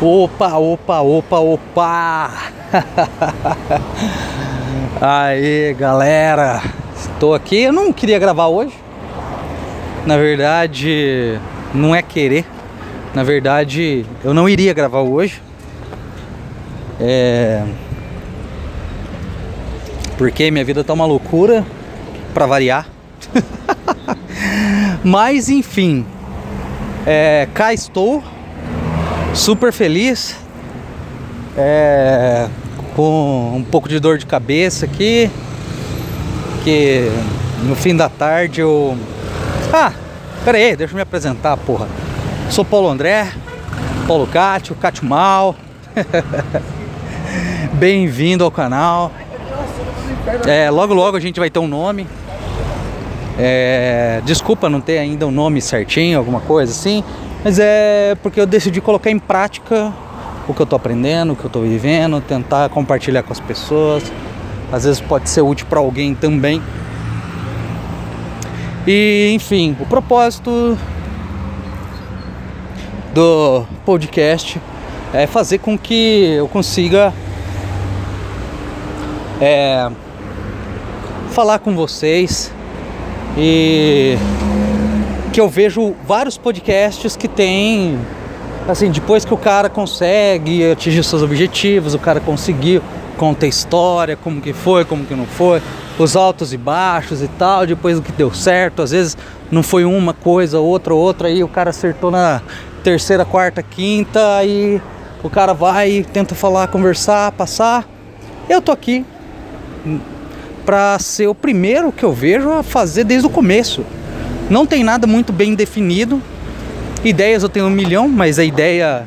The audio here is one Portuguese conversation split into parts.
Opa, opa, opa, opa! Aí, galera, estou aqui. Eu não queria gravar hoje. Na verdade, não é querer. Na verdade, eu não iria gravar hoje. É. Porque minha vida tá uma loucura, para variar. Mas enfim, é, cá estou super feliz, é, com um pouco de dor de cabeça aqui, que no fim da tarde eu... Ah, pera aí, deixa eu me apresentar, porra. Sou Paulo André, Paulo Cátio, Cátio Mal. Bem-vindo ao canal. É, logo logo a gente vai ter um nome. É, desculpa não ter ainda um nome certinho, alguma coisa assim. Mas é porque eu decidi colocar em prática o que eu tô aprendendo, o que eu tô vivendo, tentar compartilhar com as pessoas. Às vezes pode ser útil para alguém também. E enfim, o propósito do podcast é fazer com que eu consiga é, falar com vocês e que eu vejo vários podcasts que tem assim, depois que o cara consegue atingir seus objetivos, o cara conseguiu, conta a história, como que foi, como que não foi, os altos e baixos e tal, depois do que deu certo, às vezes não foi uma coisa, outra, outra, aí o cara acertou na terceira, quarta, quinta, aí o cara vai tenta falar, conversar, passar. Eu tô aqui para ser o primeiro que eu vejo a fazer desde o começo. Não tem nada muito bem definido. Ideias eu tenho um milhão, mas a ideia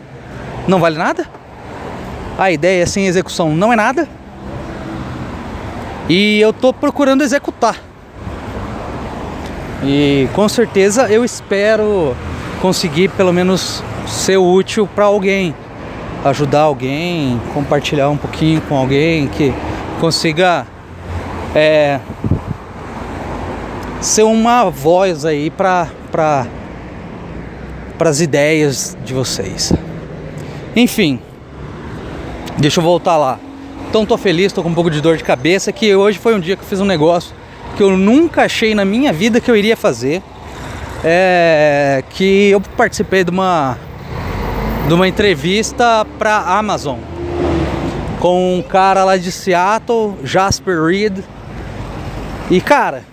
não vale nada. A ideia sem execução não é nada. E eu tô procurando executar. E com certeza eu espero conseguir pelo menos ser útil para alguém, ajudar alguém, compartilhar um pouquinho com alguém que consiga é, ser uma voz aí para para as ideias de vocês. Enfim, deixa eu voltar lá. Então tô feliz, tô com um pouco de dor de cabeça que hoje foi um dia que eu fiz um negócio que eu nunca achei na minha vida que eu iria fazer. É que eu participei de uma de uma entrevista para Amazon com um cara lá de Seattle, Jasper Reed. E cara,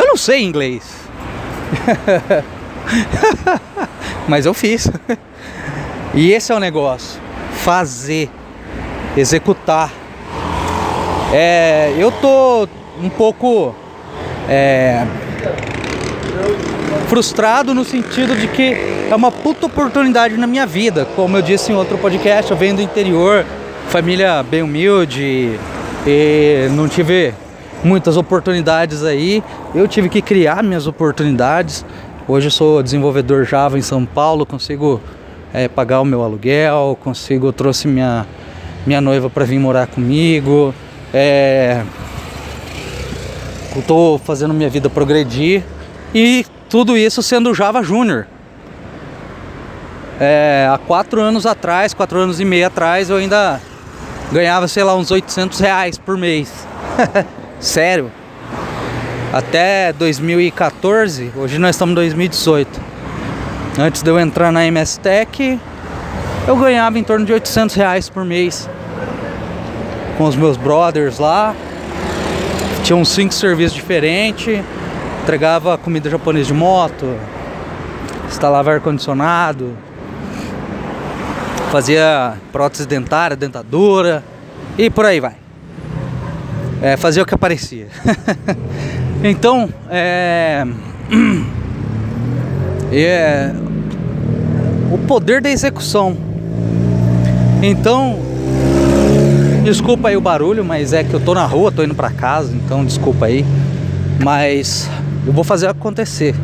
eu não sei inglês. Mas eu fiz. e esse é o negócio. Fazer. Executar. É, eu tô um pouco é, frustrado no sentido de que é uma puta oportunidade na minha vida. Como eu disse em outro podcast, eu venho do interior, família bem humilde e não tive muitas oportunidades aí. Eu tive que criar minhas oportunidades. Hoje eu sou desenvolvedor Java em São Paulo, consigo é, pagar o meu aluguel, consigo trouxe minha minha noiva para vir morar comigo. É, estou fazendo minha vida progredir e tudo isso sendo Java Júnior. É, há quatro anos atrás, quatro anos e meio atrás, eu ainda ganhava, sei lá, uns 800 reais por mês. Sério. Até 2014, hoje nós estamos em 2018. Antes de eu entrar na MS Tech, eu ganhava em torno de 800 reais por mês. Com os meus brothers lá. Tinha uns cinco serviços diferentes. Entregava comida japonesa de moto. Instalava ar-condicionado. Fazia prótese dentária, dentadura. E por aí vai é, fazer o que aparecia. então, é, é, o poder da execução. Então, desculpa aí o barulho, mas é que eu tô na rua, tô indo para casa, então desculpa aí. Mas eu vou fazer acontecer.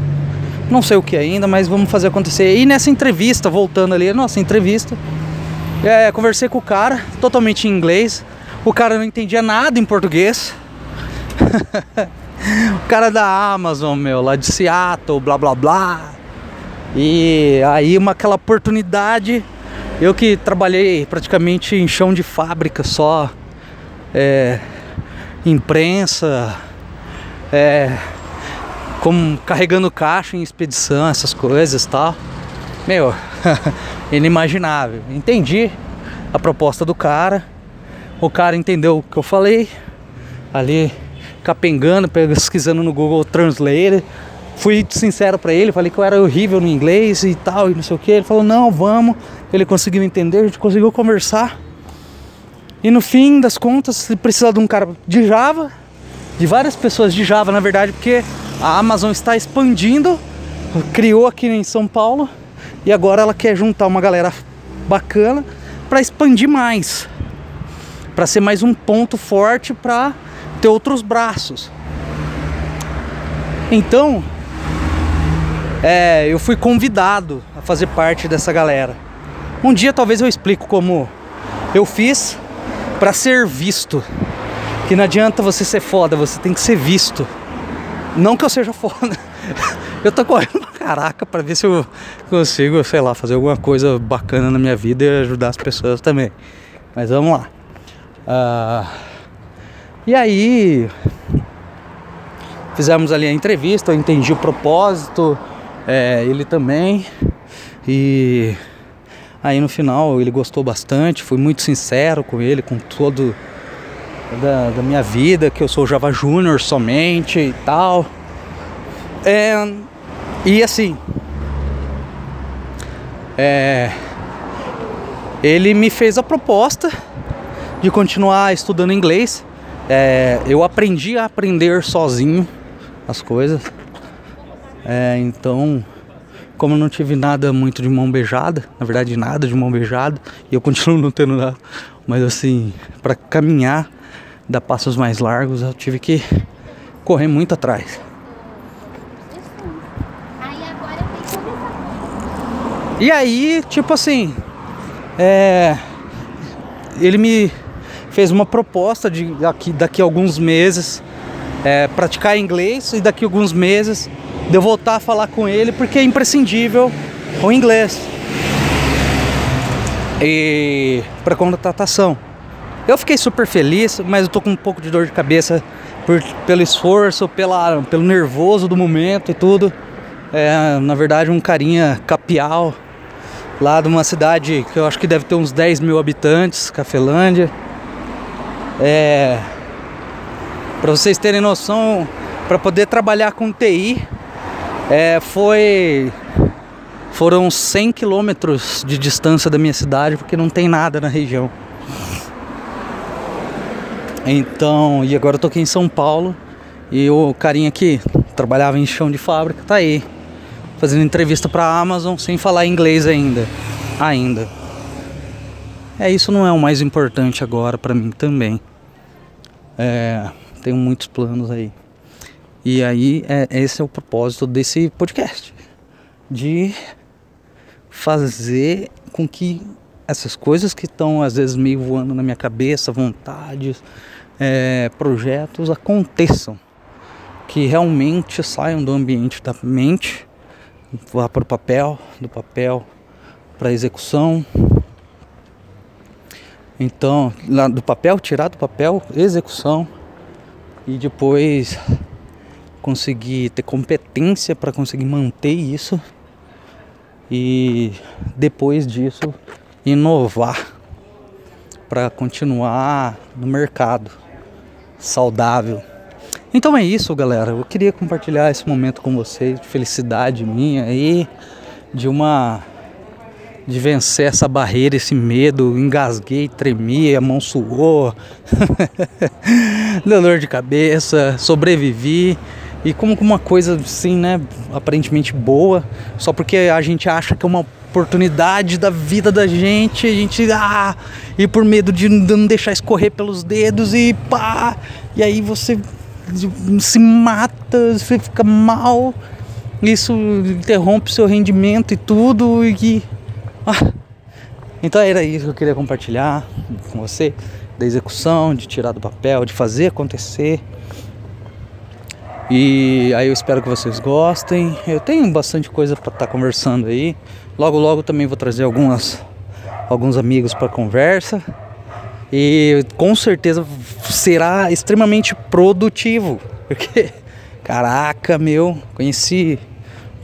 Não sei o que ainda, mas vamos fazer acontecer. E nessa entrevista, voltando ali, nossa entrevista, é, conversei com o cara, totalmente em inglês. O cara não entendia nada em português. o cara da Amazon, meu, lá de Seattle, blá blá blá. E aí uma aquela oportunidade Eu que trabalhei praticamente em chão de fábrica só, é, imprensa, é, como carregando caixa em expedição, essas coisas tal. Meu, inimaginável. Entendi a proposta do cara. O cara entendeu o que eu falei. Ali capengando, pesquisando no Google Translate. Fui sincero para ele, falei que eu era horrível no inglês e tal, e não sei o que. Ele falou: "Não, vamos". Ele conseguiu entender, a gente conseguiu conversar. E no fim das contas, ele precisa de um cara de Java, de várias pessoas de Java, na verdade, porque a Amazon está expandindo, criou aqui em São Paulo e agora ela quer juntar uma galera bacana para expandir mais, para ser mais um ponto forte para ter outros braços. Então, é, eu fui convidado a fazer parte dessa galera. Um dia talvez eu explico como eu fiz para ser visto. Que não adianta você ser foda, você tem que ser visto. Não que eu seja foda. Eu tô correndo pra caraca pra ver se eu consigo, sei lá, fazer alguma coisa bacana na minha vida e ajudar as pessoas também. Mas vamos lá. Uh, e aí, fizemos ali a entrevista, eu entendi o propósito, é, ele também. E aí no final ele gostou bastante, fui muito sincero com ele, com todo da, da minha vida, que eu sou Java Júnior somente e tal. É, e assim, é, ele me fez a proposta de continuar estudando inglês. É, eu aprendi a aprender sozinho as coisas. É, então, como eu não tive nada muito de mão beijada, na verdade nada de mão beijada, e eu continuo não tendo nada, mas assim, para caminhar, dar passos mais largos, eu tive que correr muito atrás. E aí, tipo assim, é, ele me fez uma proposta de daqui, daqui a alguns meses é, praticar inglês e daqui a alguns meses de eu voltar a falar com ele porque é imprescindível o inglês e para contratação. Eu fiquei super feliz, mas eu tô com um pouco de dor de cabeça por, pelo esforço, pela, pelo nervoso do momento e tudo. É, na verdade, um carinha capial lá de uma cidade que eu acho que deve ter uns 10 mil habitantes, Cafelândia. É, para vocês terem noção, para poder trabalhar com TI, é, foi foram 100 quilômetros de distância da minha cidade, porque não tem nada na região. Então, e agora eu tô aqui em São Paulo e o carinha que trabalhava em chão de fábrica tá aí fazendo entrevista para a Amazon sem falar inglês ainda. Ainda. É, isso não é o mais importante agora para mim também. É, tenho muitos planos aí. E aí, é, esse é o propósito desse podcast. De fazer com que essas coisas que estão às vezes meio voando na minha cabeça, vontades, é, projetos aconteçam. Que realmente saiam do ambiente da mente vá para o papel, do papel para execução. Então, lá do papel, tirar do papel, execução e depois conseguir ter competência para conseguir manter isso e depois disso inovar para continuar no mercado saudável. Então é isso, galera. Eu queria compartilhar esse momento com vocês, de felicidade minha aí, de uma de vencer essa barreira, esse medo, engasguei, tremi, a mão suou, deu dor de cabeça, sobrevivi e como uma coisa assim, né, aparentemente boa, só porque a gente acha que é uma oportunidade da vida da gente, a gente ah, e por medo de não deixar escorrer pelos dedos e pá, e aí você se mata, você fica mal, isso interrompe seu rendimento e tudo. E ah. Então era isso que eu queria compartilhar com você, da execução, de tirar do papel, de fazer acontecer. E aí eu espero que vocês gostem. Eu tenho bastante coisa para estar tá conversando aí. Logo logo também vou trazer algumas alguns amigos para conversa e com certeza será extremamente produtivo, porque caraca, meu, conheci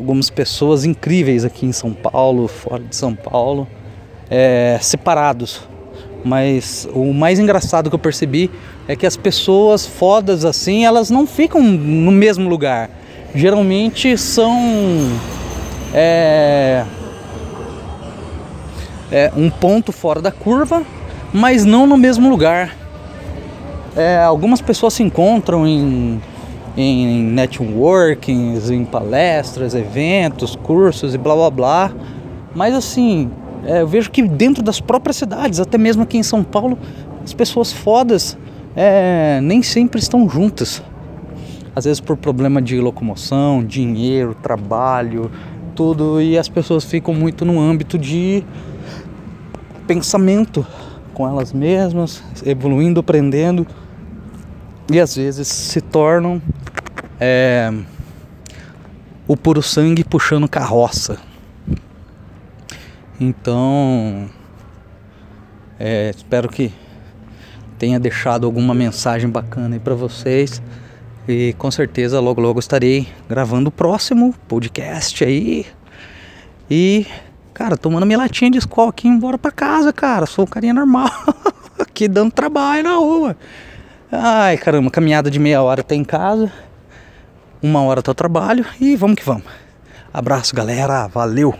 algumas pessoas incríveis aqui em São Paulo, fora de São Paulo, é, separados. Mas o mais engraçado que eu percebi é que as pessoas fodas assim, elas não ficam no mesmo lugar. Geralmente são é, é um ponto fora da curva mas não no mesmo lugar. É, algumas pessoas se encontram em, em networkings, em palestras, eventos, cursos e blá blá blá, mas assim, é, eu vejo que dentro das próprias cidades, até mesmo aqui em São Paulo, as pessoas fodas é, nem sempre estão juntas. Às vezes por problema de locomoção, dinheiro, trabalho, tudo, e as pessoas ficam muito no âmbito de pensamento com elas mesmas, evoluindo, aprendendo e às vezes se tornam é, o puro sangue puxando carroça. Então, é, espero que tenha deixado alguma mensagem bacana aí para vocês. E com certeza logo logo estarei gravando o próximo podcast aí. E Cara, tomando minha latinha de escola aqui embora pra casa, cara. Sou um carinha normal. aqui dando trabalho na rua. Ai, caramba, caminhada de meia hora até em casa. Uma hora até o trabalho e vamos que vamos. Abraço, galera. Valeu!